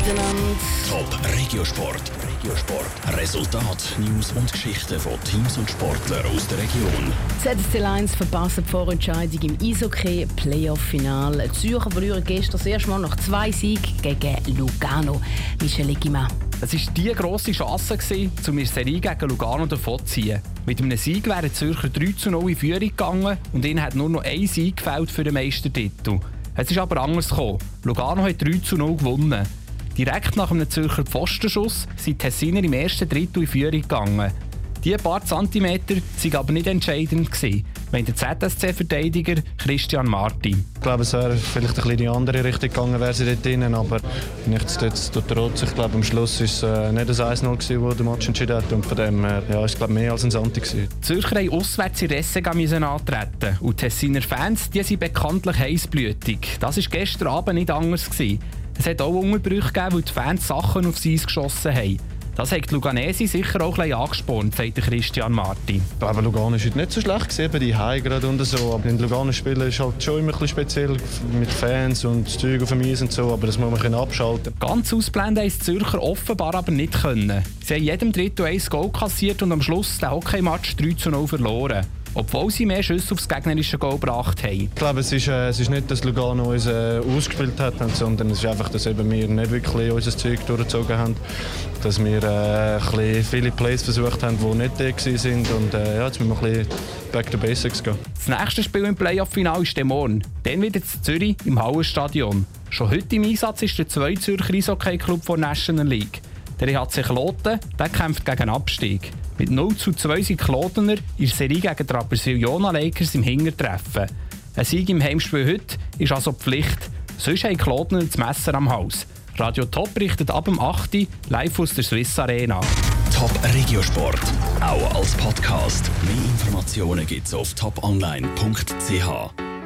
Top Regiosport. Regiosport. Resultat, News und Geschichten von Teams und Sportlern aus der Region. ZSC Lions verpasst die Vorentscheidung im Eishockey Playoff-Final. Die Zürcher verlieren gestern das erste Mal nach zwei Siegen gegen Lugano. Michel Egima. Es war die grosse Chance, um ihre Serie gegen Lugano davonzuziehen. Mit einem Sieg wären die Zürcher 3 zu 0 in Führung gegangen und ihnen hat nur noch ein Sieg gefällt für den Meistertitel. Es ist aber anders gekommen. Lugano hat 3 zu 0 gewonnen. Direkt nach einem Zürcher Pfostenschuss sind die Tessiner im ersten Drittel in Führung gegangen. Diese paar Zentimeter waren aber nicht entscheidend, gewesen, wenn der ZSC-Verteidiger Christian Martin. Ich glaube, es wäre vielleicht ein bisschen in die andere Richtung gegangen, wäre sie dort drinnen, aber nichtsdestotrotz, ich glaube, am Schluss war es äh, nicht das 1-0, das der Match entschieden hat und von dem her, ja, ist glaube mehr als ein Santi gewesen. Die Zürcher mussten auswärts in Ressega antreten und die Tessiner Fans, die sind bekanntlich heißblütig. Das war gestern Abend nicht anders. Gewesen. Es hat auch Unterbrüche gegeben, weil die Fans Sachen aufs Eis geschossen haben. Das hat Luganesi sicher auch ein angespornt, sagt Christian Martin. Glaube, Lugano ist heute nicht so schlecht gesehen, die gerade und so. Aber in Lugano spielen ist halt schon immer ein bisschen speziell mit Fans und Zeug auf dem Eis und so, aber das muss man abschalten. Ganz ausblenden die Zürcher offenbar aber nicht können. Sie haben jedem Drittel ein Goal kassiert und am Schluss den Hockeymatch 3 zu 0 verloren obwohl sie mehr Schüsse aufs gegnerische Goal gebracht haben. Ich glaube, es ist, äh, es ist nicht, dass Lugano uns äh, ausgespielt hat, sondern es ist einfach, dass eben wir nicht wirklich unser Zeug durchgezogen haben. Dass wir äh, viele Plays versucht haben, die nicht da waren. Und äh, ja, jetzt müssen wir ein bisschen back to basics gehen. Das nächste Spiel im Playoff-Final ist morgen. Dann wieder in Zürich im Hallenstadion. Schon heute im Einsatz ist der zweite Zürcher Eishockey-Club der National League. Der EHC Kloten der kämpft gegen Abstieg. Mit 0 zu 2 sind Klotener in der Serie gegen die Rapperswil-Jona Lakers im Hintertreffen. Ein Sieg im Heimspiel heute ist also Pflicht. Sonst haben Klotener das Messer am Haus. Radio Top berichtet ab dem 8. live aus der Swiss Arena. Top Regiosport, auch als Podcast. Mehr Informationen gibt's auf toponline.ch.